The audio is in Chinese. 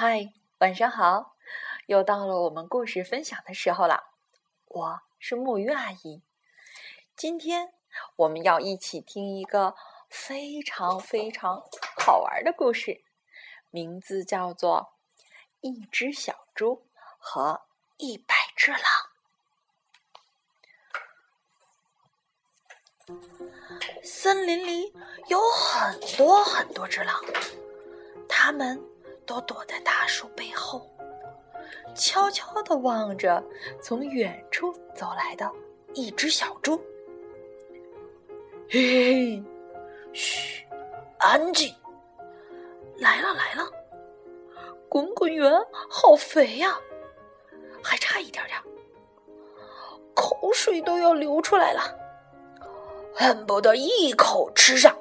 嗨，晚上好！又到了我们故事分享的时候了。我是木鱼阿姨，今天我们要一起听一个非常非常好玩的故事，名字叫做《一只小猪和一百只狼》。森林里有很多很多只狼，它们都躲在大树背后，悄悄地望着从远处走来的一只小猪。嘿嘿，嘘，安静！来了来了，滚滚圆好肥呀，还差一点点，口水都要流出来了。恨不得一口吃上！